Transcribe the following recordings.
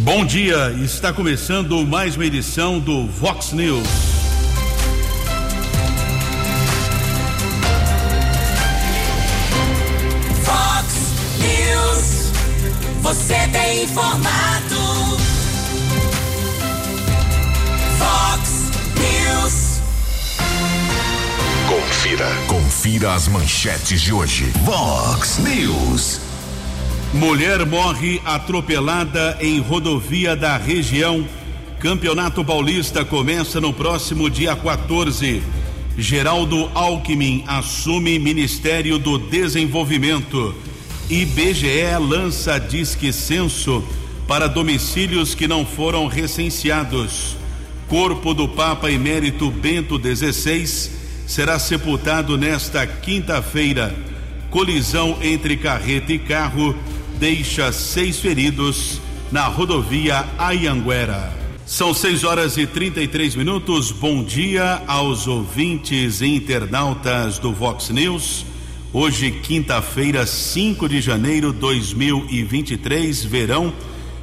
Bom dia, está começando mais uma edição do Vox News. Vox News, você tem informado. Vox News. Confira, confira as manchetes de hoje. Vox News. Mulher morre atropelada em rodovia da região. Campeonato Paulista começa no próximo dia 14. Geraldo Alckmin assume Ministério do Desenvolvimento. IBGE lança Disque Censo para domicílios que não foram recenseados. Corpo do Papa Emérito Bento XVI será sepultado nesta quinta-feira. Colisão entre carreta e carro deixa seis feridos na rodovia Ayanguera. São seis horas e 33 minutos. Bom dia aos ouvintes e internautas do Vox News. Hoje, quinta-feira, 5 de janeiro de 2023, verão,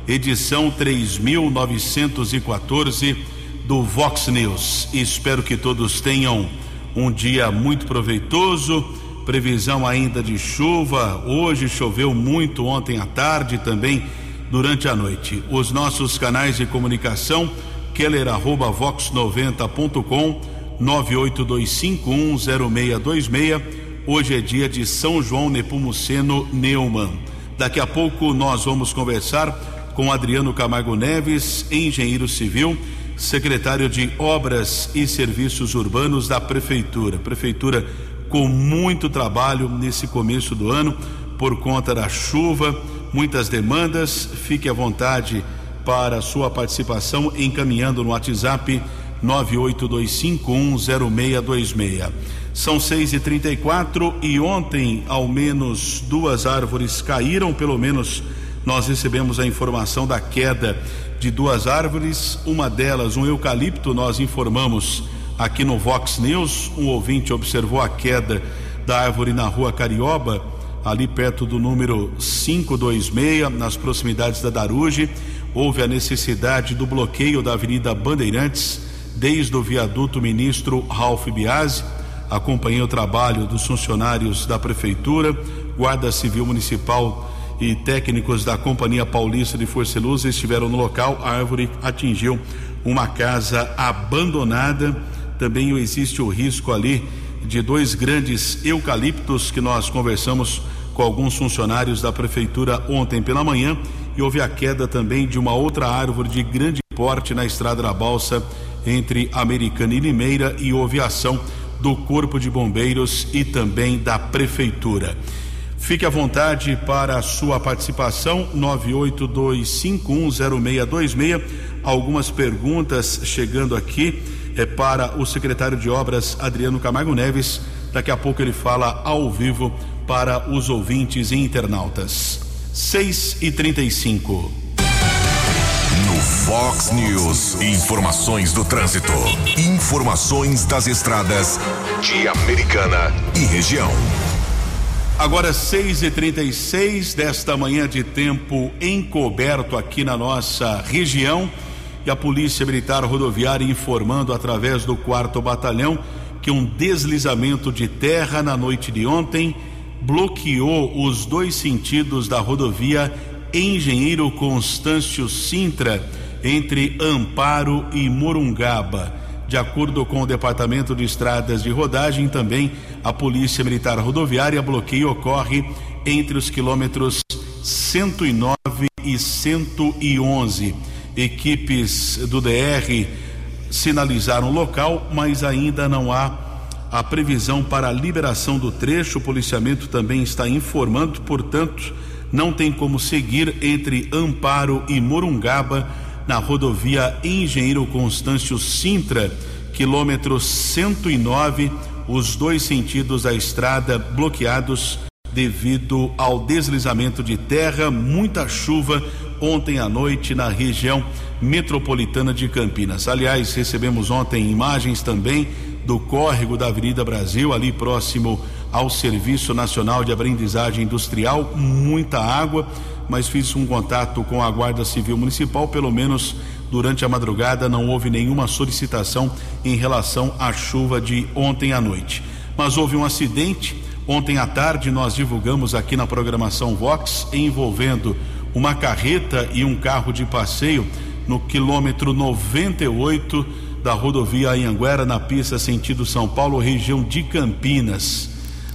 edição 3914 do Vox News. Espero que todos tenham um dia muito proveitoso previsão ainda de chuva. Hoje choveu muito ontem à tarde também durante a noite. Os nossos canais de comunicação keller@vox90.com 982510626. Hoje é dia de São João Nepomuceno Neumann. Daqui a pouco nós vamos conversar com Adriano Camargo Neves, engenheiro civil, secretário de Obras e Serviços Urbanos da Prefeitura. Prefeitura com muito trabalho nesse começo do ano por conta da chuva, muitas demandas. Fique à vontade para sua participação encaminhando no WhatsApp 982510626. São 6 e 34 e ontem ao menos duas árvores caíram, pelo menos nós recebemos a informação da queda de duas árvores, uma delas um eucalipto, nós informamos aqui no Vox News, um ouvinte observou a queda da árvore na rua Carioba, ali perto do número 526, nas proximidades da Daruge. Houve a necessidade do bloqueio da Avenida Bandeirantes, desde o viaduto ministro Ralph Biasi. Acompanhei o trabalho dos funcionários da Prefeitura, Guarda Civil Municipal e técnicos da Companhia Paulista de Força e Luz estiveram no local. A árvore atingiu uma casa abandonada também existe o risco ali de dois grandes eucaliptos que nós conversamos com alguns funcionários da prefeitura ontem pela manhã e houve a queda também de uma outra árvore de grande porte na estrada da Balsa entre Americana e Limeira e houve ação do Corpo de Bombeiros e também da prefeitura. Fique à vontade para a sua participação 982510626. Algumas perguntas chegando aqui é para o secretário de Obras Adriano Camargo Neves. Daqui a pouco ele fala ao vivo para os ouvintes e internautas. 6 e 35 No Fox News, informações do trânsito. Informações das estradas de Americana e região. Agora 6 e 36 desta manhã de tempo encoberto aqui na nossa região e a Polícia Militar Rodoviária informando através do quarto batalhão que um deslizamento de terra na noite de ontem bloqueou os dois sentidos da rodovia Engenheiro Constâncio Sintra entre Amparo e Morungaba. De acordo com o Departamento de Estradas de Rodagem, também a Polícia Militar Rodoviária, bloqueio ocorre entre os quilômetros 109 e 111 equipes do DR sinalizaram o local, mas ainda não há a previsão para a liberação do trecho. O policiamento também está informando, portanto, não tem como seguir entre Amparo e Morungaba na rodovia Engenheiro Constâncio Sintra, quilômetro 109, os dois sentidos da estrada bloqueados devido ao deslizamento de terra, muita chuva ontem à noite na região metropolitana de Campinas. Aliás, recebemos ontem imagens também do córrego da Avenida Brasil, ali próximo ao Serviço Nacional de Aprendizagem Industrial, muita água. mas fiz um contato com a Guarda Civil Municipal, pelo menos durante a madrugada não houve nenhuma solicitação em relação à chuva de ontem à noite. Mas houve um acidente ontem à tarde nós divulgamos aqui na programação Vox envolvendo uma carreta e um carro de passeio no quilômetro 98 da rodovia Anhanguera na pista sentido São Paulo, região de Campinas.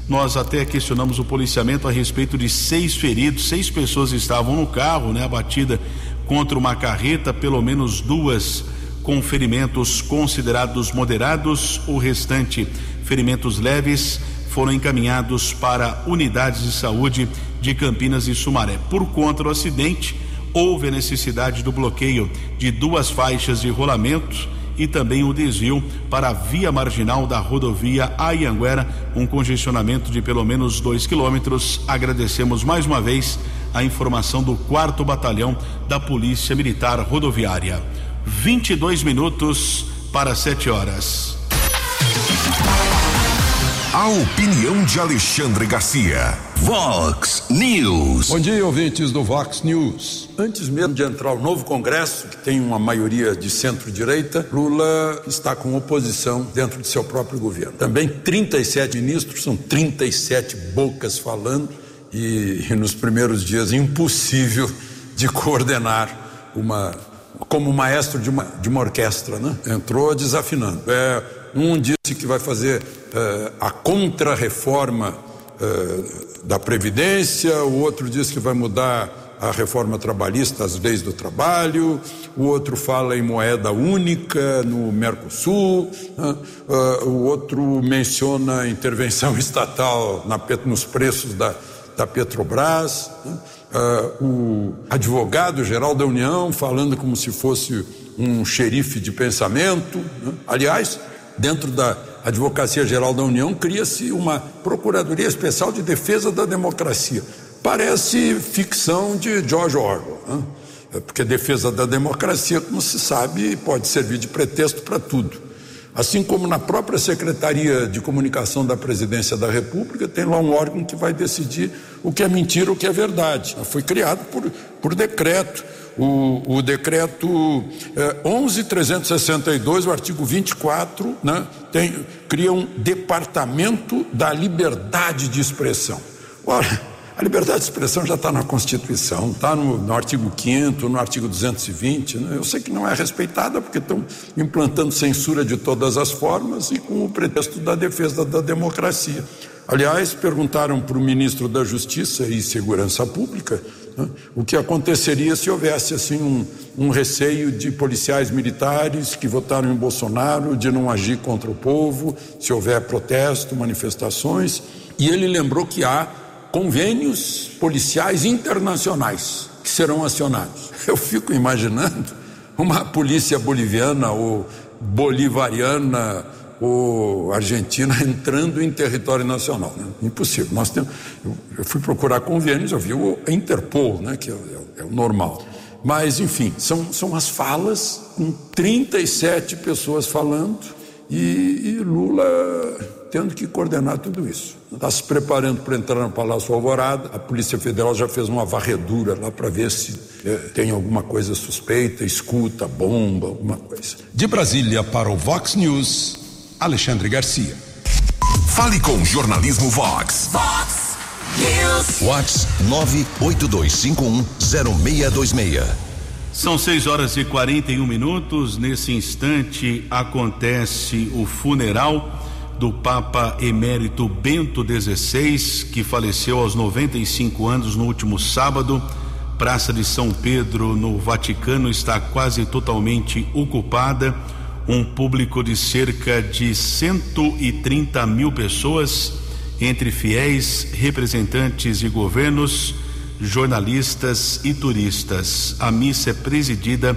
Nós até questionamos o policiamento a respeito de seis feridos, seis pessoas estavam no carro, né? Abatida contra uma carreta, pelo menos duas com ferimentos considerados moderados, o restante ferimentos leves foram encaminhados para unidades de saúde de Campinas e Sumaré. Por conta do acidente, houve a necessidade do bloqueio de duas faixas de rolamento e também o desvio para a via marginal da rodovia Ayanguera, um congestionamento de pelo menos dois quilômetros. Agradecemos mais uma vez a informação do quarto batalhão da Polícia Militar Rodoviária. 22 minutos para 7 horas. A opinião de Alexandre Garcia. Vox News. Bom dia, ouvintes do Vox News. Antes mesmo de entrar o novo Congresso, que tem uma maioria de centro-direita, Lula está com oposição dentro de seu próprio governo. Também 37 ministros, são 37 bocas falando, e, e nos primeiros dias impossível de coordenar uma como maestro de uma, de uma orquestra, né? Entrou desafinando. É, um disse que vai fazer uh, a contra-reforma uh, da Previdência, o outro disse que vai mudar a reforma trabalhista, as leis do trabalho, o outro fala em moeda única no Mercosul, uh, o outro menciona intervenção estatal na, nos preços da, da Petrobras, o advogado-geral da União falando como se fosse um xerife de pensamento. Né? Aliás, dentro da Advocacia Geral da União, cria-se uma Procuradoria Especial de Defesa da Democracia. Parece ficção de George Orwell, né? É porque defesa da democracia, como se sabe, pode servir de pretexto para tudo. Assim como na própria Secretaria de Comunicação da Presidência da República, tem lá um órgão que vai decidir o que é mentira, o que é verdade. Foi criado por, por decreto o, o decreto é, 11.362, o artigo 24, né, tem, cria um departamento da liberdade de expressão. Ora, a liberdade de expressão já está na Constituição, está no, no, artigo 5 no artigo 220. Né? Eu sei que não é respeitada porque estão implantando censura de todas as formas e com o pretexto da defesa da democracia. Aliás, perguntaram para o ministro da Justiça e Segurança Pública? O que aconteceria se houvesse assim um, um receio de policiais militares que votaram em Bolsonaro de não agir contra o povo, se houver protesto, manifestações. E ele lembrou que há convênios policiais internacionais que serão acionados. Eu fico imaginando uma polícia boliviana ou bolivariana o Argentina entrando em território nacional. Né? Impossível. Nós temos, eu, fui procurar convênios, eu vi o Interpol, né? que é, é, é o normal. Mas, enfim, são, são as falas com 37 pessoas falando e, e Lula tendo que coordenar tudo isso. Está se preparando para entrar no Palácio Alvorada. A Polícia Federal já fez uma varredura lá para ver se é, tem alguma coisa suspeita, escuta, bomba, alguma coisa. De Brasília para o Vox News. Alexandre Garcia. Fale com Jornalismo Vox. Vox News. Vox 982510626. São 6 horas e 41 minutos. Nesse instante acontece o funeral do Papa Emérito Bento XVI, que faleceu aos 95 anos no último sábado. Praça de São Pedro, no Vaticano, está quase totalmente ocupada um público de cerca de 130 mil pessoas, entre fiéis, representantes de governos, jornalistas e turistas. A missa é presidida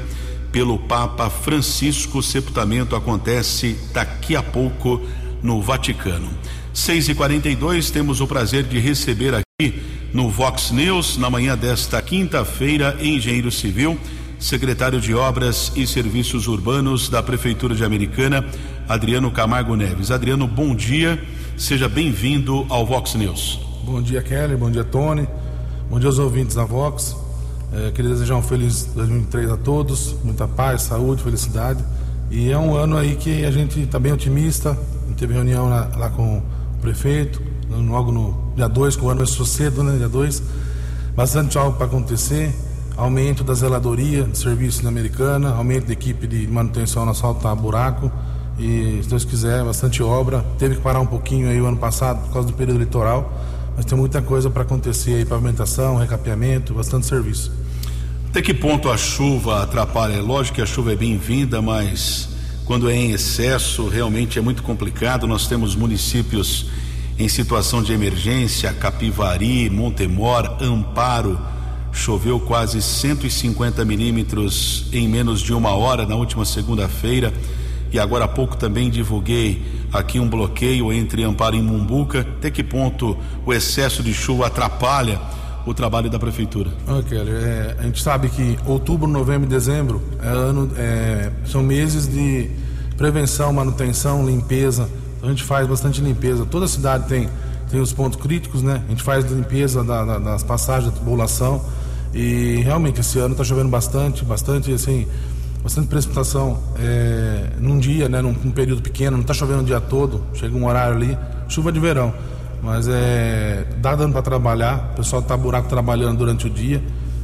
pelo Papa Francisco. O sepultamento acontece daqui a pouco no Vaticano. 6 e 42 temos o prazer de receber aqui no Vox News, na manhã desta quinta-feira, engenheiro civil secretário de Obras e Serviços Urbanos da Prefeitura de Americana, Adriano Camargo Neves. Adriano, bom dia, seja bem-vindo ao Vox News. Bom dia, Kelly, bom dia, Tony, bom dia aos ouvintes da Vox. É, queria desejar um feliz 2023 a todos, muita paz, saúde, felicidade. E é um ano aí que a gente está bem otimista. Teve reunião lá, lá com o prefeito, logo no dia 2, que o ano começou cedo, né? Dia 2. Bastante algo para acontecer. Aumento da zeladoria de serviço na Americana, aumento da equipe de manutenção no asfalto tá buraco. E, se Deus quiser, bastante obra. Teve que parar um pouquinho aí o ano passado por causa do período eleitoral, mas tem muita coisa para acontecer aí, pavimentação, recapeamento, bastante serviço. Até que ponto a chuva atrapalha? É lógico que a chuva é bem-vinda, mas quando é em excesso, realmente é muito complicado. Nós temos municípios em situação de emergência, Capivari, Montemor, Amparo. Choveu quase 150 milímetros em menos de uma hora na última segunda-feira. E agora há pouco também divulguei aqui um bloqueio entre Amparo e Mumbuca. Até que ponto o excesso de chuva atrapalha o trabalho da prefeitura? Ok, é, a gente sabe que outubro, novembro e dezembro é ano, é, são meses de prevenção, manutenção, limpeza. Então a gente faz bastante limpeza. Toda cidade tem, tem os pontos críticos, né? A gente faz limpeza da, da, das passagens da tubulação. E realmente esse ano está chovendo bastante, bastante assim, bastante precipitação é, num dia, né? Num, num período pequeno, não está chovendo o dia todo, chega um horário ali, chuva de verão. Mas é, dá dando para trabalhar, o pessoal está buraco trabalhando durante o dia.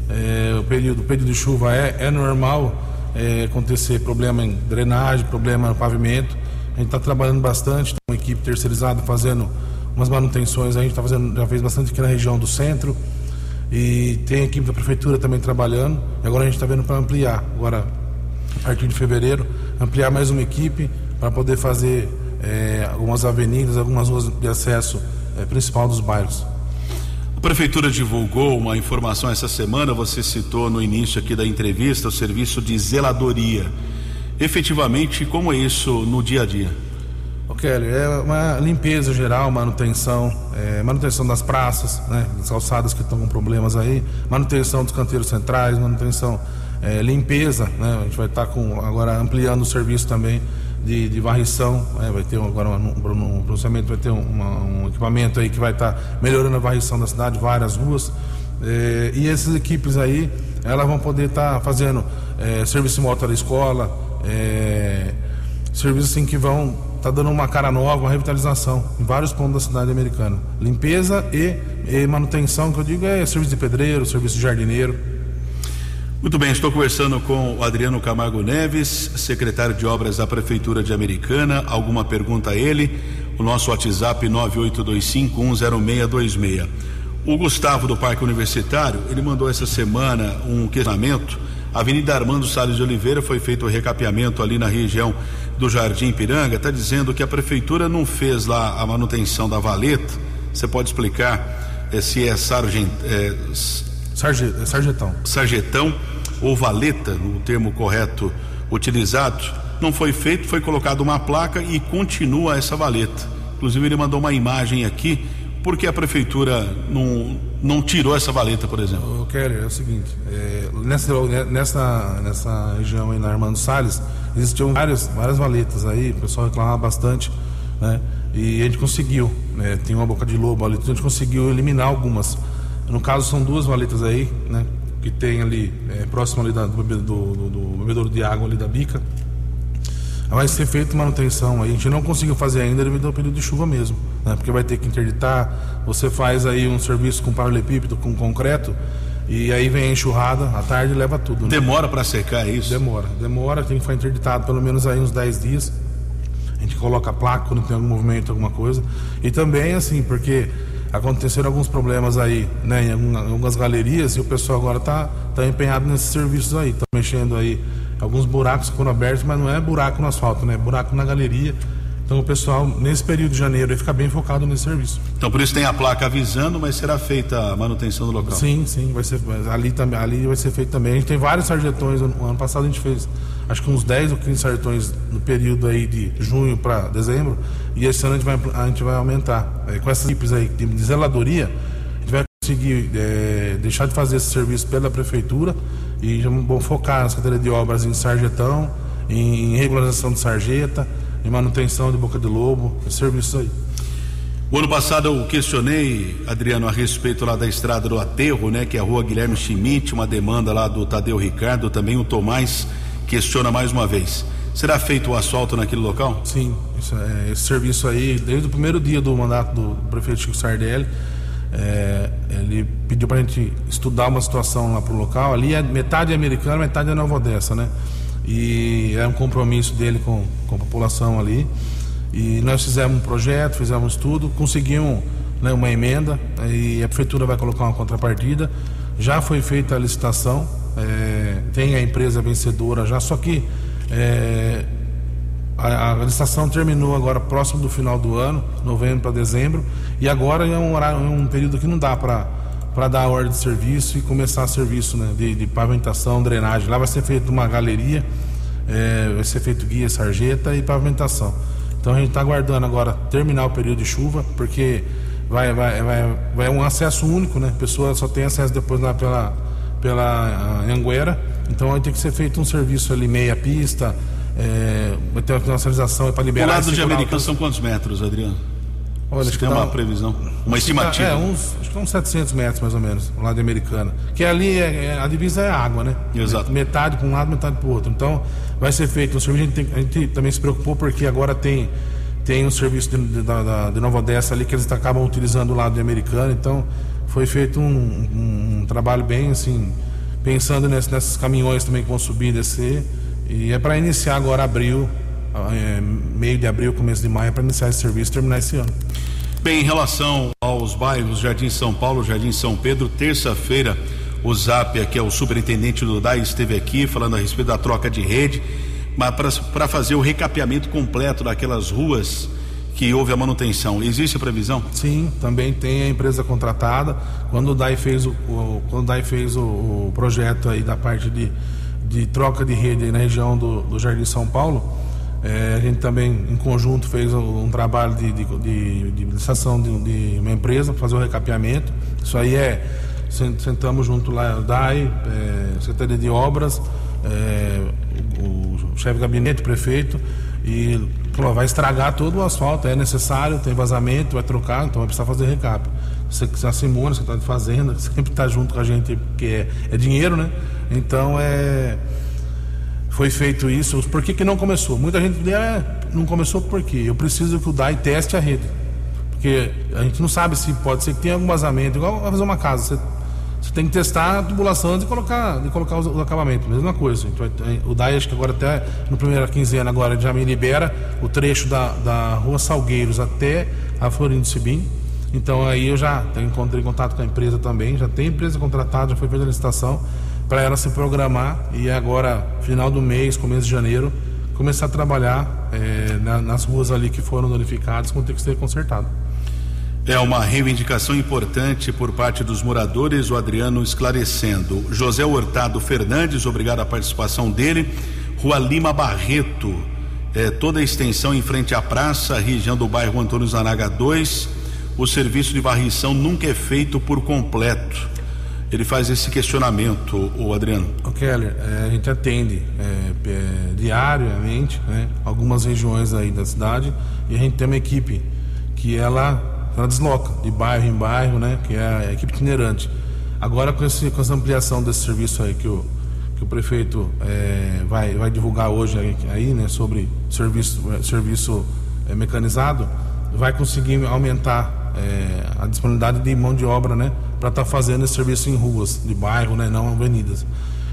É, o, período, o período de chuva é, é normal é, acontecer problema em drenagem, problema no pavimento. A gente está trabalhando bastante, tem uma equipe terceirizada fazendo umas manutenções, a gente está fazendo, já fez bastante aqui na região do centro. E tem a equipe da prefeitura também trabalhando. E agora a gente está vendo para ampliar. Agora, a partir de fevereiro, ampliar mais uma equipe para poder fazer é, algumas avenidas, algumas ruas de acesso é, principal dos bairros. A prefeitura divulgou uma informação essa semana, você citou no início aqui da entrevista, o serviço de zeladoria. Efetivamente, como é isso no dia a dia? O Kelly, é uma limpeza geral, manutenção, é, manutenção das praças, né, das calçadas que estão com problemas aí, manutenção dos canteiros centrais, manutenção, é, limpeza, né, a gente vai estar tá com agora ampliando o serviço também de, de varrição, né? vai ter agora um, um, vai ter uma, um equipamento aí que vai estar tá melhorando a varrição da cidade, várias ruas. É, e essas equipes aí, elas vão poder estar tá fazendo é, serviço moto da escola, é, serviços assim que vão estar tá dando uma cara nova, uma revitalização em vários pontos da cidade americana. Limpeza e, e manutenção, que eu digo é serviço de pedreiro, serviço de jardineiro. Muito bem, estou conversando com o Adriano Camargo Neves, secretário de Obras da Prefeitura de Americana. Alguma pergunta a ele? O nosso WhatsApp 982510626. O Gustavo do Parque Universitário, ele mandou essa semana um questionamento. Avenida Armando Salles de Oliveira foi feito o recapeamento ali na região do Jardim Piranga. Está dizendo que a prefeitura não fez lá a manutenção da valeta. Você pode explicar eh, se é sargent, eh, Sarge, sargetão. Sargetão ou valeta, no termo correto utilizado, não foi feito, foi colocada uma placa e continua essa valeta. Inclusive ele mandou uma imagem aqui, porque a prefeitura não, não tirou essa valeta, por exemplo? O Kelly, é o seguinte, é, nessa, nessa, nessa região aí na Armando Salles, existiam várias, várias valetas aí, o pessoal reclamava bastante, né? E a gente conseguiu, né? Tem uma boca de lobo ali, então a gente conseguiu eliminar algumas. No caso, são duas valetas aí, né? Que tem ali, é, próximo ali da, do, do, do, do bebedouro de água ali da bica. Vai ser feita manutenção aí. A gente não conseguiu fazer ainda devido ao período de chuva mesmo, né? Porque vai ter que interditar. Você faz aí um serviço com paralelepípedo, com concreto, e aí vem a enxurrada, à tarde leva tudo. Né? Demora para secar é isso? Demora, demora, tem que ficar interditado pelo menos aí uns 10 dias. A gente coloca a placa quando tem algum movimento, alguma coisa. E também assim, porque aconteceram alguns problemas aí, né, em algumas galerias e o pessoal agora tá, tá empenhado nesses serviços aí, tá mexendo aí alguns buracos que foram abertos, mas não é buraco no asfalto, né, é buraco na galeria. Então o pessoal nesse período de janeiro vai ficar bem focado nesse serviço. Então por isso tem a placa avisando, mas será feita a manutenção do local? Sim, sim, vai ser ali também, ali vai ser feito também. A gente tem vários sarjetões, no ano passado a gente fez acho que uns 10 ou 15 sarjetões no período aí de junho para dezembro, e esse ano a gente vai, a gente vai aumentar. É, com essas equipes aí de zeladoria, a gente vai conseguir é, deixar de fazer esse serviço pela prefeitura e vamos focar nas cadeiras de obras em sarjetão, em regularização de sarjeta, em manutenção de boca de lobo, esse serviço aí. O ano passado eu questionei, Adriano, a respeito lá da estrada do Aterro, né? Que é a rua Guilherme Schmidt, uma demanda lá do Tadeu Ricardo, também o Tomás questiona mais uma vez. Será feito o asfalto naquele local? Sim, isso, é, esse serviço aí, desde o primeiro dia do mandato do prefeito Chico Sardelli, é, ele pediu para a gente estudar uma situação lá pro local. Ali é metade é americana, metade é Nova Odessa, né? E é um compromisso dele com, com a população ali. E nós fizemos um projeto, fizemos estudo, conseguimos né, uma emenda e a prefeitura vai colocar uma contrapartida. Já foi feita a licitação, é, tem a empresa vencedora já, só que é, a, a, licitação terminou agora próximo do final do ano, novembro para dezembro, e agora é um, horário, é um período que não dá para para dar a ordem de serviço e começar serviço né, de, de, pavimentação, drenagem. Lá vai ser feita uma galeria, é, vai ser feito guia, sarjeta e pavimentação. Então a gente está aguardando agora terminar o período de chuva, porque vai, vai, vai, vai um acesso único, né? A pessoa só tem acesso depois lá pela, pela Anguera. Então vai ter que ser feito um serviço ali, meia pista, é, vai ter uma sinalização para liberar. O lado de Americana são quantos metros, Adriano? Olha, Você tem uma um, previsão, uma estimativa? é, uns, acho que uns 700 metros mais ou menos, o lado americano. Que ali, é, é, a divisa é água, né? Exato. Metade para um lado, metade para o outro. Então, vai ser feito um serviço. A gente, tem, a gente também se preocupou porque agora tem, tem um serviço de, de, de, de Nova Odessa ali que eles acabam utilizando o lado americano. Então, foi feito um, um, um trabalho bem assim, pensando nesse, nesses caminhões também que vão subir e descer. E é para iniciar agora abril, é, meio de abril, começo de maio, para iniciar esse serviço e terminar esse ano. Bem, em relação aos bairros Jardim São Paulo, Jardim São Pedro, terça-feira o Zap, que é o superintendente do DAI, esteve aqui falando a respeito da troca de rede, mas para fazer o recapeamento completo daquelas ruas que houve a manutenção. Existe a previsão? Sim, também tem a empresa contratada. Quando o DAI fez o, o quando o DAI fez o, o, projeto aí da parte de, de troca de rede na região do, do Jardim São Paulo, é, a gente também, em conjunto, fez um trabalho de, de, de, de licitação de, de, uma empresa para fazer o recapeamento. Isso aí é. Sentamos junto lá, DAI, é, Secretaria de Obras, é, o, o chefe de gabinete, o prefeito, e falou: vai estragar todo o asfalto, é necessário, tem vazamento, vai trocar, então vai precisar fazer recap. A Simone, você está de fazenda, sempre está junto com a gente, porque é, é dinheiro, né? Então é foi feito isso, por que, que não começou? Muita gente diz, é, não começou por quê? Eu preciso que o DAI teste a rede. Porque a gente não sabe se pode ser que tenha algum vazamento, igual fazer uma casa. Você, você tem que testar a tubulação antes de colocar, de colocar o, o mesma coisa. Então, o DAI, acho que agora até no primeiro quinzena agora já me libera o trecho da, da rua Salgueiros até a Florindo Sibim. Então aí eu já encontrei contato com a empresa também, já tem empresa contratada, já foi feita a licitação para ela se programar e agora, final do mês, começo de janeiro, começar a trabalhar é, na, nas ruas ali que foram danificadas, vão ter que ser consertado. É uma reivindicação importante por parte dos moradores, o Adriano esclarecendo. José Hurtado Fernandes, obrigado a participação dele. Rua Lima Barreto, é, toda a extensão em frente à praça, região do bairro Antônio Zanaga 2. O serviço de varrição nunca é feito por completo ele faz esse questionamento, o Adriano. O Keller, é, a gente atende é, é, diariamente né, algumas regiões aí da cidade e a gente tem uma equipe que ela, ela desloca de bairro em bairro, né, que é a equipe itinerante. Agora com, esse, com essa ampliação desse serviço aí que o, que o prefeito é, vai, vai divulgar hoje aí, aí né, sobre serviço, serviço é, mecanizado, vai conseguir aumentar é, a disponibilidade de mão de obra, né? Para estar tá fazendo esse serviço em ruas de bairro, né, não avenidas.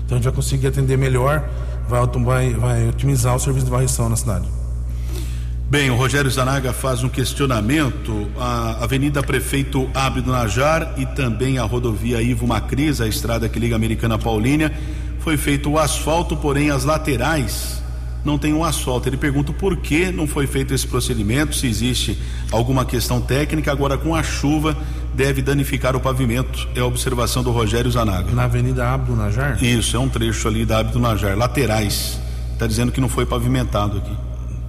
Então a gente vai conseguir atender melhor, vai, vai, vai otimizar o serviço de varrição na cidade. Bem, o Rogério Zanaga faz um questionamento. A Avenida Prefeito Abdo Najar e também a rodovia Ivo Macris, a estrada que liga a Americana Paulínia, foi feito o asfalto, porém as laterais não tem um asfalto. Ele pergunta por que não foi feito esse procedimento, se existe alguma questão técnica. Agora, com a chuva, deve danificar o pavimento. É a observação do Rogério Zanaga. Na Avenida Abdo Najar? Isso, é um trecho ali da Abdo Najar, laterais. Está dizendo que não foi pavimentado aqui.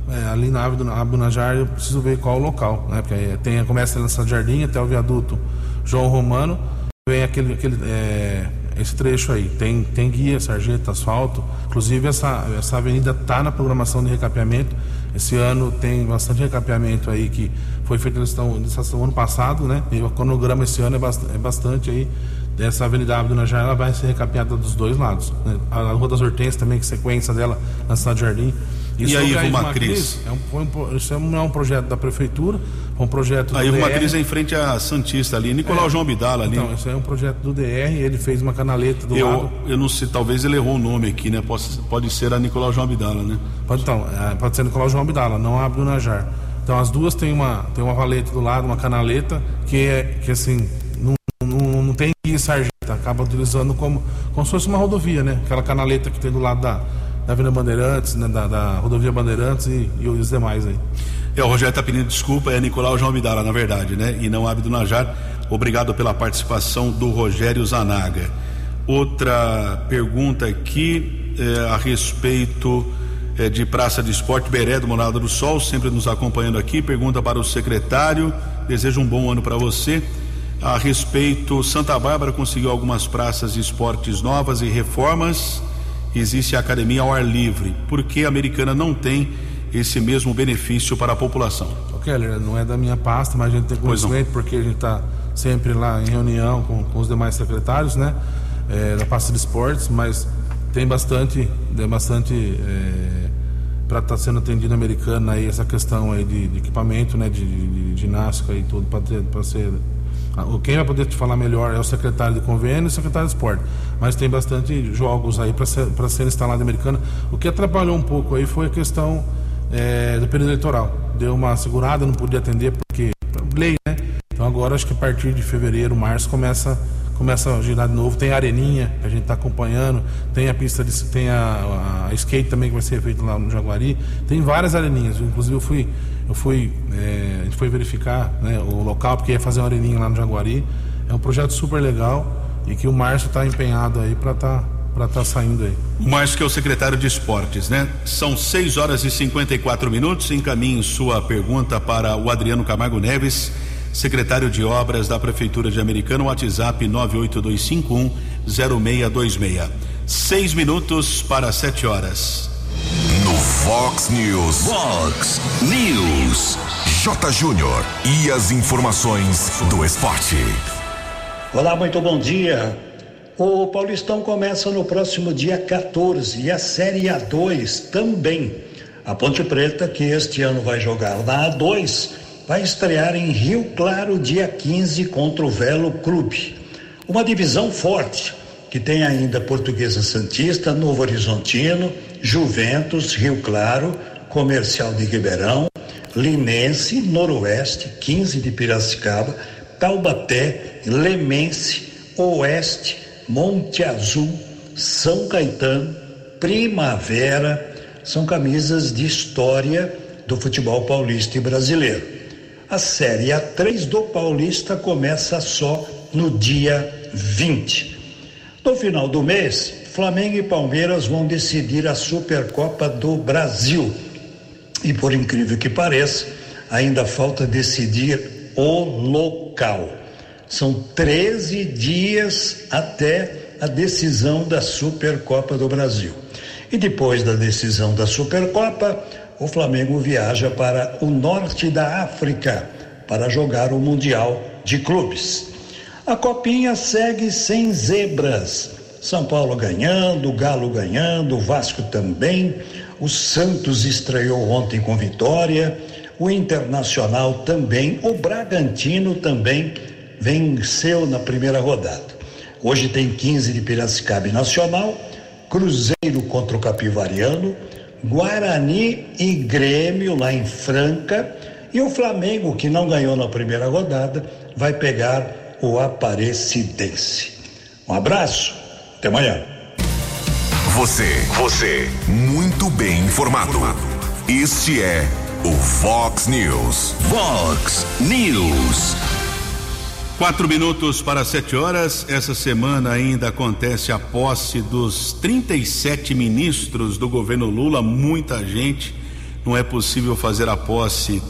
É, ali na Abdo Najar eu preciso ver qual o local, né? Porque tem, começa nessa jardim até o viaduto João Romano, vem aquele, aquele é, esse trecho aí. Tem, tem guia, sarjeta, asfalto. Inclusive, essa, essa avenida está na programação de recapeamento. Esse ano tem bastante recapeamento aí que foi feito na licitação ano passado, né? E o cronograma esse ano é bastante, é bastante aí. Dessa Avenida Abdo Najar, ela vai ser recapeada dos dois lados. Né? A Rua das Hortências também, que sequência dela na Cidade Jardim. E, e aí, Ivo Macris? É um, isso não é um projeto da prefeitura, é um projeto do Aí o Macris é em frente à Santista ali, Nicolau é, João Abdala ali. Então, isso é um projeto do DR, ele fez uma canaleta do eu, lado. Eu não sei, talvez ele errou o nome aqui, né? Pode, pode ser a Nicolau João Abdala, né? Pode, então, é, pode ser Nicolau João Abdala, não a Abdo Najar. Então as duas tem uma, tem uma valeta do lado, uma canaleta, que é que assim, não, não, não tem guia sargento, acaba utilizando como, como se fosse uma rodovia, né? Aquela canaleta que tem do lado da, da Avenida Bandeirantes, né? da, da rodovia Bandeirantes e, e os demais aí. É, o Rogério está pedindo desculpa, é Nicolau João Vidala, na verdade, né? E não Abdo Najar. Obrigado pela participação do Rogério Zanaga. Outra pergunta aqui é, a respeito é, de Praça de Esporte Beré do Morada do Sol, sempre nos acompanhando aqui. Pergunta para o secretário. Desejo um bom ano para você. A respeito, Santa Bárbara conseguiu algumas praças de esportes novas e reformas. Existe a academia ao ar livre. Por que a americana não tem esse mesmo benefício para a população? Keller, não é da minha pasta, mas a gente tem conhecimento porque a gente está sempre lá em reunião com, com os demais secretários, né? É, da pasta de esportes, mas tem bastante, tem bastante é, para estar tá sendo atendido americano aí essa questão aí de, de equipamento, né, de, de, de ginástica e tudo para ser quem vai poder te falar melhor é o secretário de convênio e o secretário de esporte. Mas tem bastante jogos aí para ser, ser instalado americana. O que atrapalhou um pouco aí foi a questão é, do período eleitoral. Deu uma segurada, não podia atender porque lei, né? Então agora acho que a partir de fevereiro, março começa começa a girar de novo. Tem a areninha que a gente está acompanhando, tem a pista de, tem a, a, skate também que vai ser feito lá no Jaguari. Tem várias areninhas. Inclusive eu fui, eu fui, é, a gente foi verificar né, o local porque ia fazer uma areninha lá no Jaguari. É um projeto super legal e que o Márcio está empenhado aí para estar tá, para estar tá saindo aí. O Márcio que é o secretário de esportes, né? São 6 horas e 54 minutos. Encaminhe sua pergunta para o Adriano Camargo Neves secretário de Obras da Prefeitura de Americana, WhatsApp 982510626. Seis minutos para sete horas. No Fox News. Fox News. J. Júnior e as informações do esporte. Olá, muito bom dia. O Paulistão começa no próximo dia 14 e a Série A2 também. A Ponte Preta, que este ano vai jogar na A2, vai estrear em Rio Claro dia 15 contra o Velo Clube. Uma divisão forte que tem ainda Portuguesa Santista, Novo Horizontino, Juventus, Rio Claro, Comercial de Ribeirão, Linense, Noroeste, 15 de Piracicaba, Taubaté, Lemense, Oeste, Monte Azul, São Caetano, Primavera, são camisas de história do futebol paulista e brasileiro. A Série A3 do Paulista começa só no dia 20. No final do mês, Flamengo e Palmeiras vão decidir a Supercopa do Brasil. E por incrível que pareça, ainda falta decidir o local. São 13 dias até a decisão da Supercopa do Brasil. E depois da decisão da Supercopa, o Flamengo viaja para o norte da África para jogar o Mundial de Clubes. A Copinha segue sem zebras. São Paulo ganhando, Galo ganhando, Vasco também. O Santos estreou ontem com vitória. O Internacional também. O Bragantino também venceu na primeira rodada. Hoje tem 15 de Piracicaba Nacional. Cruzeiro contra o Capivariano. Guarani e Grêmio lá em Franca. E o Flamengo, que não ganhou na primeira rodada, vai pegar o Aparecidense. Um abraço, até amanhã. Você, você, muito bem informado. Este é o Fox News. Fox News. Quatro minutos para sete horas. Essa semana ainda acontece a posse dos 37 ministros do governo Lula. Muita gente. Não é possível fazer a posse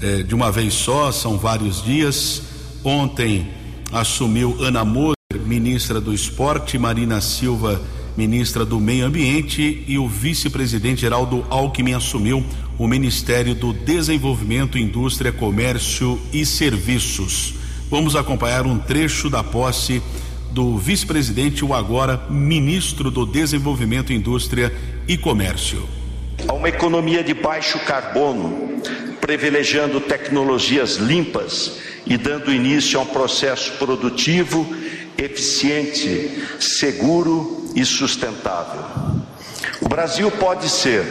eh, de uma vez só, são vários dias. Ontem assumiu Ana Moser, ministra do Esporte, Marina Silva, ministra do Meio Ambiente, e o vice-presidente Geraldo Alckmin assumiu o Ministério do Desenvolvimento, Indústria, Comércio e Serviços. Vamos acompanhar um trecho da posse do vice-presidente, o agora ministro do Desenvolvimento, Indústria e Comércio. A uma economia de baixo carbono, privilegiando tecnologias limpas e dando início a um processo produtivo, eficiente, seguro e sustentável. O Brasil pode ser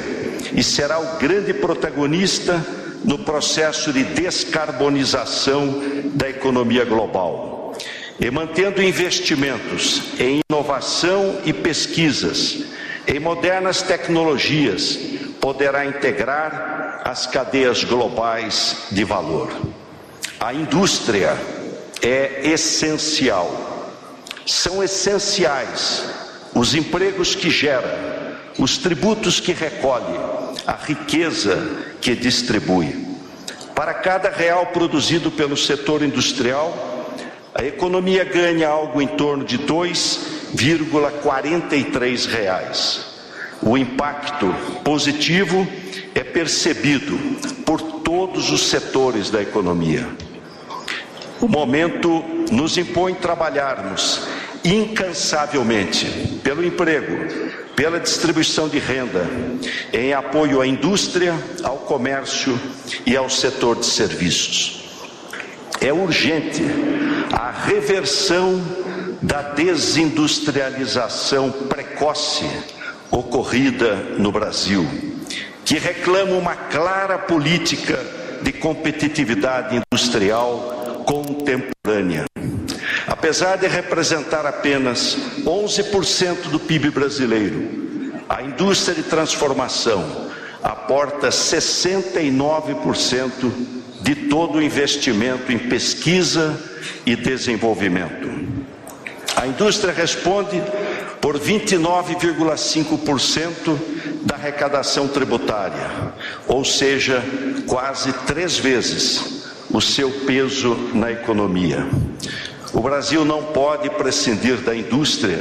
e será o grande protagonista no processo de descarbonização da economia global. E mantendo investimentos em inovação e pesquisas, em modernas tecnologias, poderá integrar as cadeias globais de valor. A indústria é essencial. São essenciais os empregos que gera, os tributos que recolhe, a riqueza que distribui. Para cada real produzido pelo setor industrial, a economia ganha algo em torno de 2,43 reais. O impacto positivo é percebido por todos os setores da economia. O momento nos impõe trabalharmos incansavelmente pelo emprego, pela distribuição de renda, em apoio à indústria, ao comércio e ao setor de serviços. É urgente a reversão da desindustrialização precoce ocorrida no Brasil, que reclama uma clara política de competitividade industrial contemporânea. Apesar de representar apenas 11% do PIB brasileiro, a indústria de transformação aporta 69% de todo o investimento em pesquisa e desenvolvimento. A indústria responde por 29,5% da arrecadação tributária, ou seja, quase três vezes o seu peso na economia. O Brasil não pode prescindir da indústria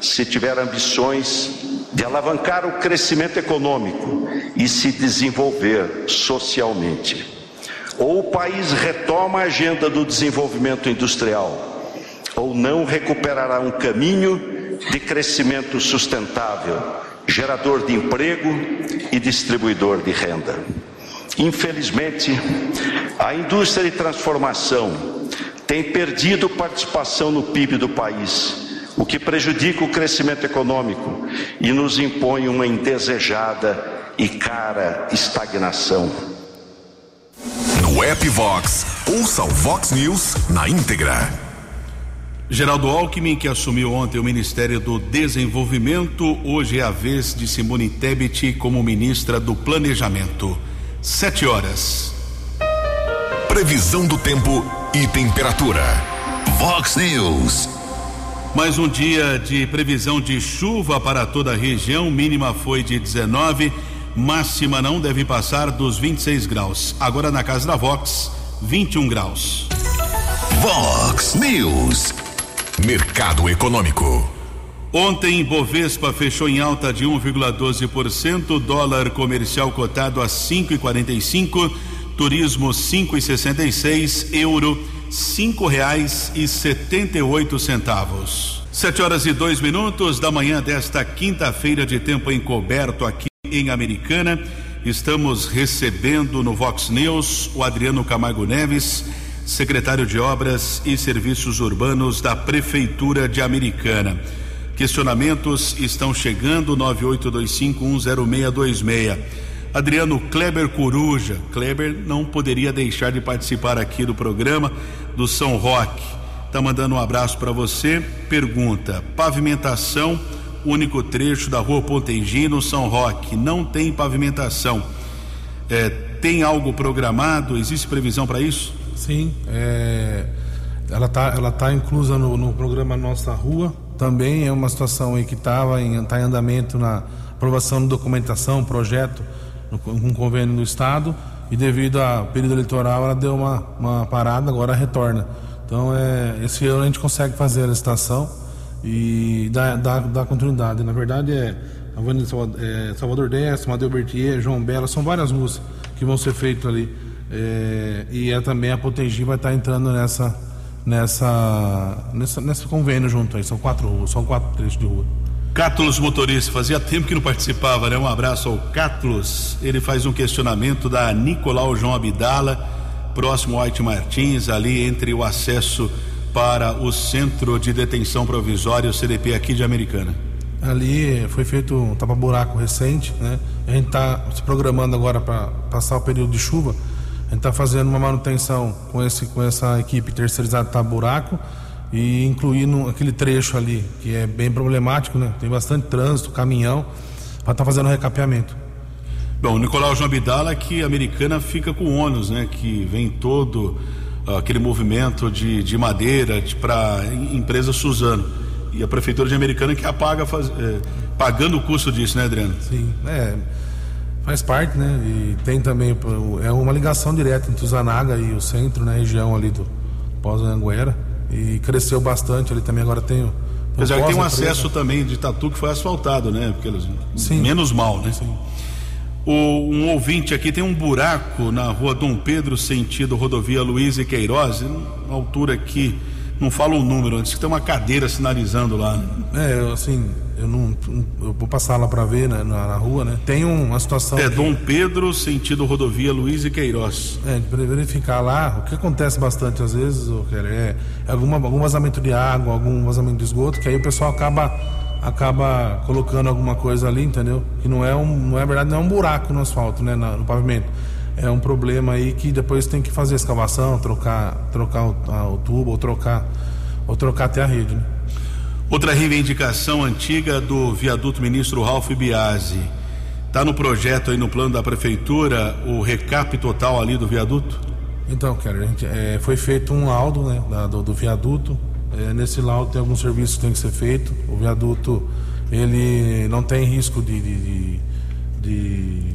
se tiver ambições de alavancar o crescimento econômico e se desenvolver socialmente. Ou o país retoma a agenda do desenvolvimento industrial, ou não recuperará um caminho de crescimento sustentável, gerador de emprego e distribuidor de renda. Infelizmente, a indústria de transformação tem perdido participação no PIB do país, o que prejudica o crescimento econômico e nos impõe uma indesejada e cara estagnação. No app Vox, ouça o Vox News na íntegra. Geraldo Alckmin, que assumiu ontem o Ministério do Desenvolvimento, hoje é a vez de Simone Tebet como ministra do Planejamento. Sete horas. Previsão do tempo e temperatura. Vox News. Mais um dia de previsão de chuva para toda a região. Mínima foi de 19, máxima não deve passar dos 26 graus. Agora na casa da Vox, 21 graus. Vox News. Mercado Econômico. Ontem, Bovespa fechou em alta de 1,12%, dólar comercial cotado a 5,45, turismo 5,66, euro cinco reais e setenta e oito centavos. Sete horas e dois minutos da manhã desta quinta-feira de tempo encoberto aqui em Americana. Estamos recebendo no Vox News o Adriano Camargo Neves secretário de Obras e Serviços Urbanos da Prefeitura de Americana. Questionamentos estão chegando 9825106626. Adriano Kleber Coruja. Kleber não poderia deixar de participar aqui do programa do São Roque. Tá mandando um abraço para você. Pergunta: pavimentação, único trecho da Rua Pontengino, São Roque. Não tem pavimentação. É, tem algo programado? Existe previsão para isso? Sim, é, ela está ela tá inclusa no, no, programa Nossa Rua. Também é uma situação que estava em, tá em andamento na aprovação de documentação, projeto, com convênio do Estado. E devido ao período eleitoral, ela deu uma, uma parada, agora retorna. Então, é, esse ano a gente consegue fazer a licitação e dar, dar, dar continuidade. Na verdade, é, Avenida Salvador, é, Salvador Décio, Madeu Bertier, João Bela, são várias ruas que vão ser feitas ali. É, e é também a Potengi vai estar entrando nessa, nessa, nessa, nesse convênio junto aí. São quatro ruas, são quatro trechos de rua. Cátulos Motorista, fazia tempo que não participava, né? Um abraço ao Cátulos. Ele faz um questionamento da Nicolau João Abdala, próximo ao White Martins, ali entre o acesso para o Centro de Detenção Provisória, o CDP aqui de Americana. Ali foi feito um tapa-buraco recente, né? A gente está se programando agora para passar o período de chuva. A gente está fazendo uma manutenção com, esse, com essa equipe terceirizada tapa-buraco e incluindo aquele trecho ali que é bem problemático, né? Tem bastante trânsito, caminhão, para estar tá fazendo o recapeamento. Bom, o Nicolau João Abdala que a americana fica com ônus, né? Que vem todo uh, aquele movimento de, de madeira para empresa Suzano. E a prefeitura de Americana que apaga faz, eh, pagando o custo disso, né, Adriano? Sim, é, faz parte, né? E tem também é uma ligação direta entre o Zanaga e o centro, né? Região ali do Pós-Anguera e cresceu bastante ali também agora tem Apesar que tem um acesso também de Tatu que foi asfaltado, né? Porque eles, Sim. menos mal, né? Sim. O, um ouvinte aqui tem um buraco na rua Dom Pedro, sentido rodovia Luiz e Queiroz, altura aqui não fala o número, antes que tem uma cadeira sinalizando lá. Né? É, assim, eu não, eu vou passar lá para ver né, na, na, rua, né? Tem uma situação. É que... Dom Pedro, sentido rodovia Luiz e Queiroz. É, para verificar lá, o que acontece bastante às vezes, é, é alguma, algum vazamento de água, algum vazamento de esgoto, que aí o pessoal acaba acaba colocando alguma coisa ali, entendeu? Que não é um, não é verdade, não é um buraco no asfalto, né, no pavimento é um problema aí que depois tem que fazer escavação, trocar, trocar o, a, o tubo ou trocar, ou trocar até a rede. Né? Outra reivindicação antiga do viaduto ministro Ralph Biasi. Está no projeto aí no plano da prefeitura o recap total ali do viaduto? Então, cara, gente, é, foi feito um laudo né, da, do, do, viaduto. É, nesse laudo tem alguns serviços que tem que ser feito. O viaduto ele não tem risco de, de, de, de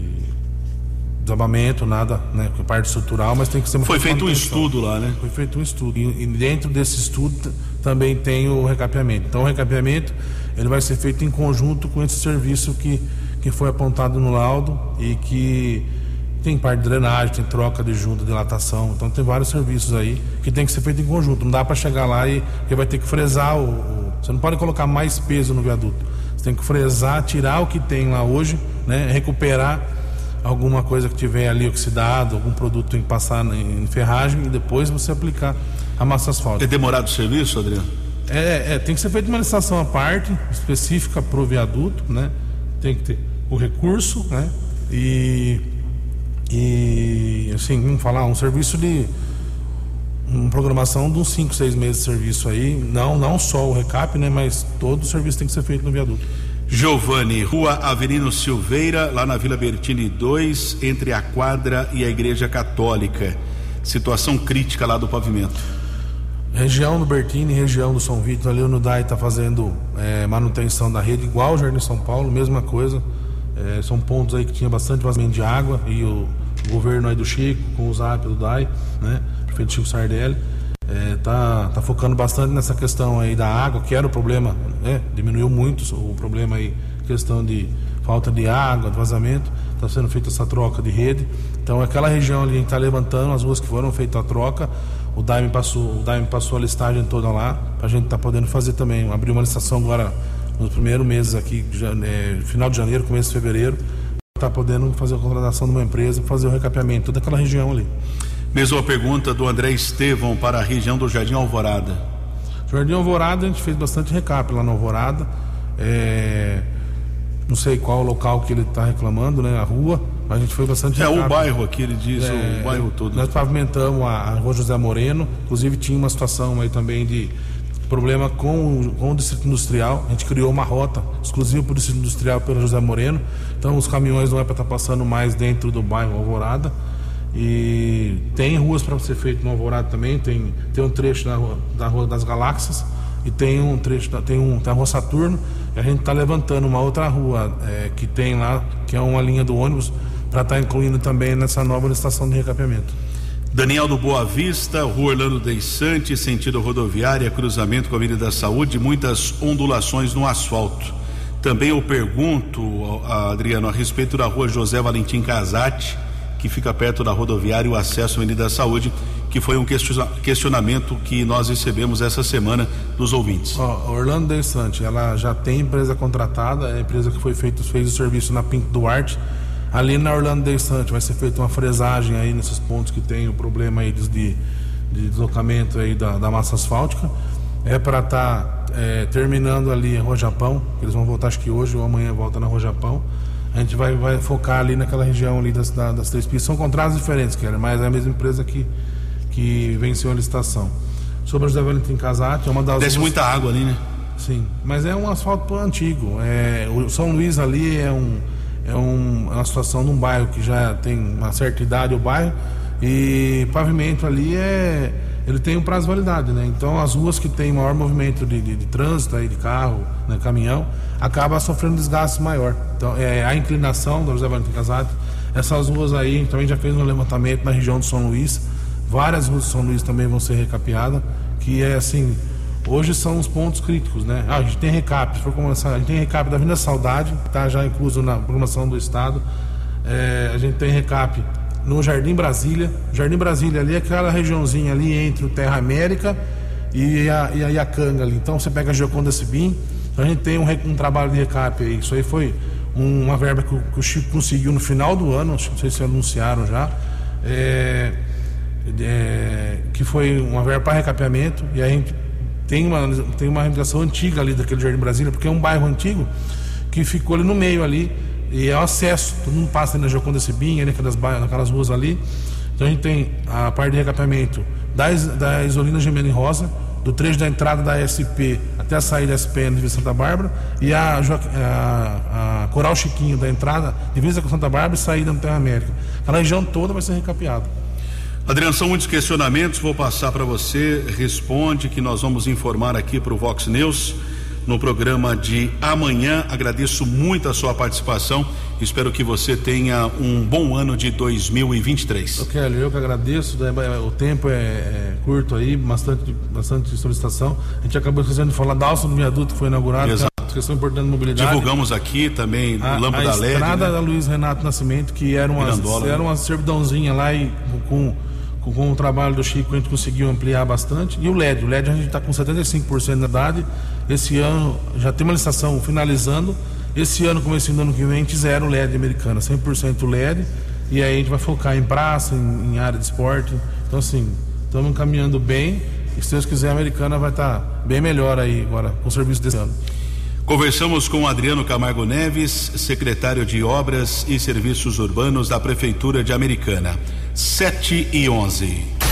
desabamento, nada, né? Parte estrutural, mas tem que ser uma Foi feito um estudo lá, né? Foi feito um estudo. E, e, dentro desse estudo também tem o recapeamento. Então o recapeamento ele vai ser feito em conjunto com esse serviço que, que foi apontado no laudo e que tem parte de drenagem, tem troca de junta, dilatação. Então tem vários serviços aí que tem que ser feito em conjunto. Não dá para chegar lá e porque vai ter que fresar o, o, Você não pode colocar mais peso no viaduto. Você tem que fresar, tirar o que tem lá hoje, né? Recuperar alguma coisa que tiver ali oxidado, algum produto tem que passar em ferragem e depois você aplicar a massa asfáltica. É demorado o serviço, Adriano? É, é, tem que ser feita uma licitação à parte, específica para o viaduto, né? Tem que ter o recurso, né? E, e assim, vamos falar, um serviço de uma programação de uns 5, 6 meses de serviço aí, não, não só o recap, né? Mas todo o serviço tem que ser feito no viaduto. Giovanni, Rua Avelino Silveira, lá na Vila Bertini 2, entre a quadra e a Igreja Católica. Situação crítica lá do pavimento. Região do Bertini, região do São Vitor, ali o Nudai está fazendo é, manutenção da rede, igual o Jardim São Paulo, mesma coisa. É, são pontos aí que tinha bastante vazamento de água e o, o governo aí do Chico, com o ZAP do DAI, né? Prefeito Chico Sardelli é, tá, tá focando bastante nessa questão aí da água, que era o problema, né? Diminuiu muito o problema aí, questão de falta de água, de vazamento. Está sendo feita essa troca de rede. Então, aquela região ali está levantando as ruas que foram feitas a troca. O Daime passou, o Daime passou a listagem toda lá, para a gente estar tá podendo fazer também. Abriu uma licitação agora nos primeiros meses aqui, é, final de janeiro, começo de fevereiro, está podendo fazer a contratação de uma empresa, fazer o recapeamento, toda aquela região ali. Mesma pergunta do André Estevão para a região do Jardim Alvorada. Jardim Alvorada, a gente fez bastante recap lá na Alvorada. É... Não sei qual o local que ele está reclamando, né? A rua, mas a gente foi bastante É recap. o bairro aqui, ele diz, é... o bairro todo. Nós pavimentamos a, a Rua José Moreno, inclusive tinha uma situação aí também de problema com, com o Distrito Industrial. A gente criou uma rota exclusiva para o Distrito Industrial pelo José Moreno. Então os caminhões não é para estar tá passando mais dentro do bairro Alvorada. E tem ruas para ser feito no Alvorada também, tem, tem um trecho da rua, da rua das Galáxias e tem um trecho, da, tem, um, tem a rua Saturno, e a gente está levantando uma outra rua é, que tem lá, que é uma linha do ônibus, para estar tá incluindo também nessa nova estação de recapeamento. Daniel do Boa Vista, Rua Orlando Deixante, sentido rodoviária, cruzamento com a Avenida da Saúde, muitas ondulações no asfalto. Também eu pergunto, Adriano, a respeito da rua José Valentim Casati, que fica perto da rodoviária o acesso à Avenida da Saúde, que foi um questionamento que nós recebemos essa semana dos ouvintes. Oh, Orlando Desante, ela já tem empresa contratada, é a empresa que foi feito, fez o serviço na Pinto Duarte. Ali na Orlando Desante vai ser feita uma fresagem aí nesses pontos que tem o problema aí de, de deslocamento aí da, da massa asfáltica. É para estar tá é, terminando ali em Rua Japão, eles vão voltar acho que hoje ou amanhã volta na Rua Japão. A gente vai, vai focar ali naquela região ali das, das três pistas. São contratos diferentes, que mas é a mesma empresa que, que venceu a licitação. Sobre o José Valentim Casati, é uma das. Desce muita água ali, né? Sim, mas é um asfalto antigo. É, o São Luís ali é, um, é, um, é uma situação num bairro que já tem uma certa idade o bairro e pavimento ali é ele tem um prazo de validade, né? Então as ruas que têm maior movimento de, de, de trânsito, aí, de carro, né, caminhão, acaba sofrendo desgaste maior. Então é, a inclinação da José Valentim Casati, essas ruas aí, a gente também já fez um levantamento na região do São Luís, várias ruas do São Luís também vão ser recapeadas, que é assim, hoje são os pontos críticos, né? Ah, a gente tem recap, se for começar, a gente tem recap da Avenida Saudade, que está já incluso na programação do Estado, é, a gente tem recap no Jardim Brasília. Jardim Brasília ali é aquela regiãozinha ali entre o Terra América e a, e a Iacanga ali. Então você pega a Gioconda Sibim, então a gente tem um, um, trabalho de recap aí. Isso aí foi um, uma verba que o, que o, Chico conseguiu no final do ano, não sei se anunciaram já, é, é, que foi uma verba para recapeamento e a gente tem uma, tem uma reivindicação antiga ali daquele Jardim Brasília, porque é um bairro antigo que ficou ali no meio ali e é o acesso, todo mundo passa na Joconda Cibinha, naquelas, naquelas ruas ali. Então a gente tem a parte de recapeamento da, da Isolina Gemena Rosa, do trecho da entrada da SP até a saída da SPN de Santa Bárbara, e a, a, a, Coral Chiquinho da entrada, divisa com Santa Bárbara e saída no Terra América. A região toda vai ser recapeada. Adriano, são muitos questionamentos, vou passar para você, responde que nós vamos informar aqui para o Vox News no programa de amanhã. Agradeço muito a sua participação. Espero que você tenha um bom ano de 2023. Eu, Kelly, eu que agradeço. O tempo é, é, curto aí, bastante, bastante solicitação. A gente acabou esquecendo de falar da alça do viaduto que foi inaugurado. Exato. É questão importante de mobilidade. Divulgamos aqui também a, Lâmpada a LED. A estrada né? da Luiz Renato Nascimento, que era uma, Mirandola, era uma servidãozinha lá e com com, com, o trabalho do Chico a gente conseguiu ampliar bastante. E o LED, o LED a gente está com 75% da idade. Esse ano já tem uma licitação finalizando. Esse ano, começando ano que vem, a gente zero LED americana, 100% LED. E aí a gente vai focar em praça, em, em área de esporte. Então, assim, estamos caminhando bem. E se Deus quiser, a americana vai estar tá bem melhor aí agora com o serviço desse ano. Conversamos com Adriano Camargo Neves, secretário de Obras e Serviços Urbanos da Prefeitura de Americana. 7 e 11.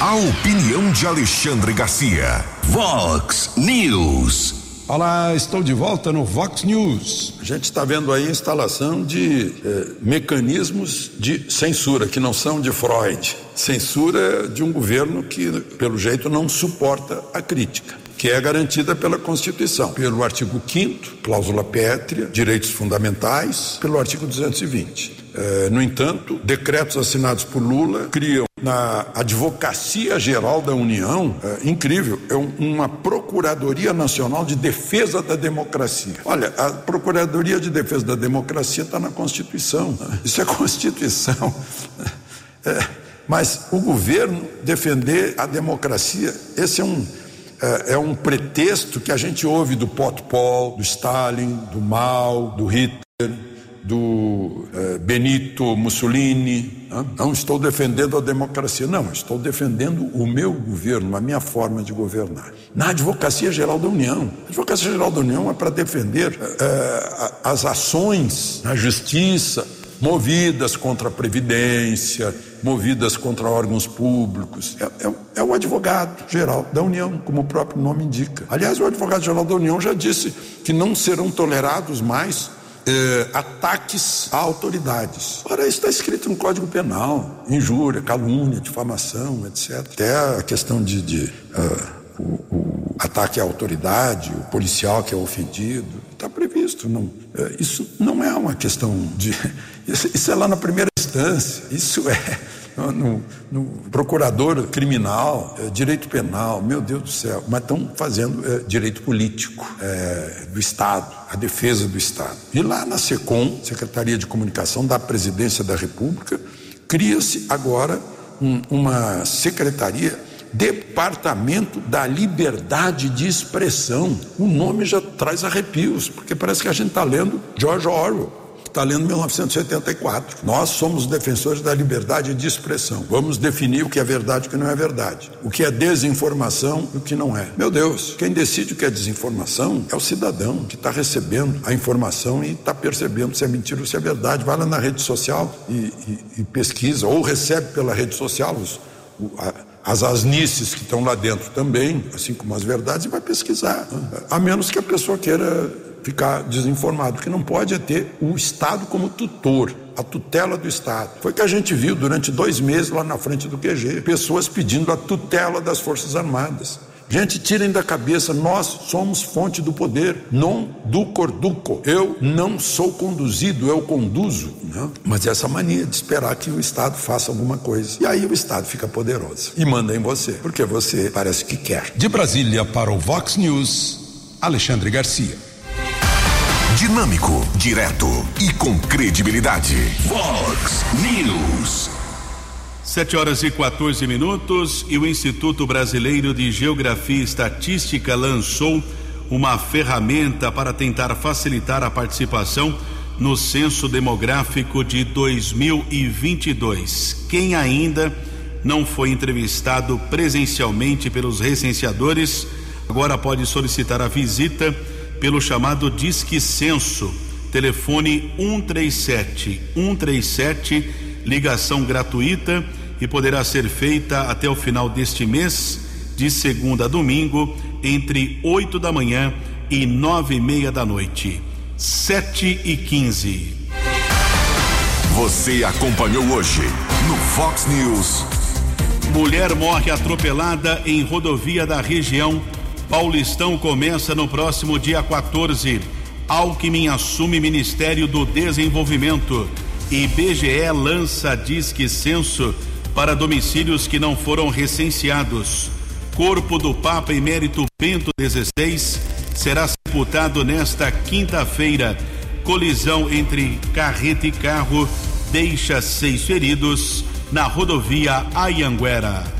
A opinião de Alexandre Garcia. Vox News. Olá, estou de volta no Vox News. A gente está vendo aí a instalação de eh, mecanismos de censura que não são de Freud. Censura de um governo que, pelo jeito, não suporta a crítica que é garantida pela Constituição, pelo artigo 5 cláusula pétrea, direitos fundamentais, pelo artigo 220. É, no entanto, decretos assinados por Lula criam na Advocacia Geral da União, é, incrível, é um, uma Procuradoria Nacional de Defesa da Democracia. Olha, a Procuradoria de Defesa da Democracia está na Constituição. Né? Isso é Constituição. É, mas o governo defender a democracia, esse é um é, é, um pretexto que a gente ouve do Potpol, do Stalin, do Mao, do Hitler, do é, Benito Mussolini. Não, não estou defendendo a democracia, não, estou defendendo o meu governo, a minha forma de governar. Na Advocacia Geral da União. A Advocacia Geral da União é para defender é, as ações na justiça, movidas contra a Previdência, movidas contra órgãos públicos. É, é, é, o advogado geral da União, como o próprio nome indica. Aliás, o advogado geral da União já disse que não serão tolerados mais é, ataques a autoridades. Ora, isso está escrito no Código Penal: injúria, calúnia, difamação, etc. Até a questão de. de uh, o, o ataque à autoridade, o policial que é ofendido, está previsto. Não, é, isso não é uma questão de. Isso, isso é lá na primeira instância. Isso é no, no procurador criminal, é, direito penal, meu Deus do céu, mas estão fazendo é, direito político é, do Estado, a defesa do Estado. E lá na SECOM, Secretaria de Comunicação da Presidência da República, cria-se agora um, uma secretaria Departamento da Liberdade de Expressão. O nome já traz arrepios, porque parece que a gente está lendo George Orwell está lendo 1984. Nós somos defensores da liberdade de expressão. Vamos definir o que é verdade e o que não é verdade. O que é desinformação e o que não é. Meu Deus, quem decide o que é desinformação é o cidadão que está recebendo a informação e está percebendo se é mentira ou se é verdade. Vai lá na rede social e, e, e pesquisa, ou recebe pela rede social os, o, a, as asnices que estão lá dentro também, assim como as verdades, e vai pesquisar. A menos que a pessoa queira ficar desinformado. Que não pode é ter o Estado como tutor, a tutela do Estado. Foi que a gente viu durante dois meses lá na frente do QG, pessoas pedindo a tutela das Forças Armadas. Gente, tirem da cabeça, nós somos fonte do poder, non do corduco. Eu não sou conduzido, eu conduzo. Né? Mas essa mania de esperar que o Estado faça alguma coisa. E aí o Estado fica poderoso e manda em você, porque você parece que quer. De Brasília para o Vox News, Alexandre Garcia. Dinâmico, direto e com credibilidade. Vox News. 7 horas e 14 minutos e o Instituto Brasileiro de Geografia e Estatística lançou uma ferramenta para tentar facilitar a participação no censo demográfico de 2022. Quem ainda não foi entrevistado presencialmente pelos recenseadores, agora pode solicitar a visita pelo chamado Disque Censo, telefone 137 137, ligação gratuita e poderá ser feita até o final deste mês, de segunda a domingo, entre 8 da manhã e nove e meia da noite. 7 e 15. Você acompanhou hoje no Fox News. Mulher morre atropelada em rodovia da região Paulistão começa no próximo dia 14. Alckmin assume Ministério do Desenvolvimento. E lança Disque Censo para domicílios que não foram recenseados. Corpo do Papa Emérito Bento XVI será sepultado nesta quinta-feira. Colisão entre carreta e carro deixa seis feridos na rodovia Ayanguera.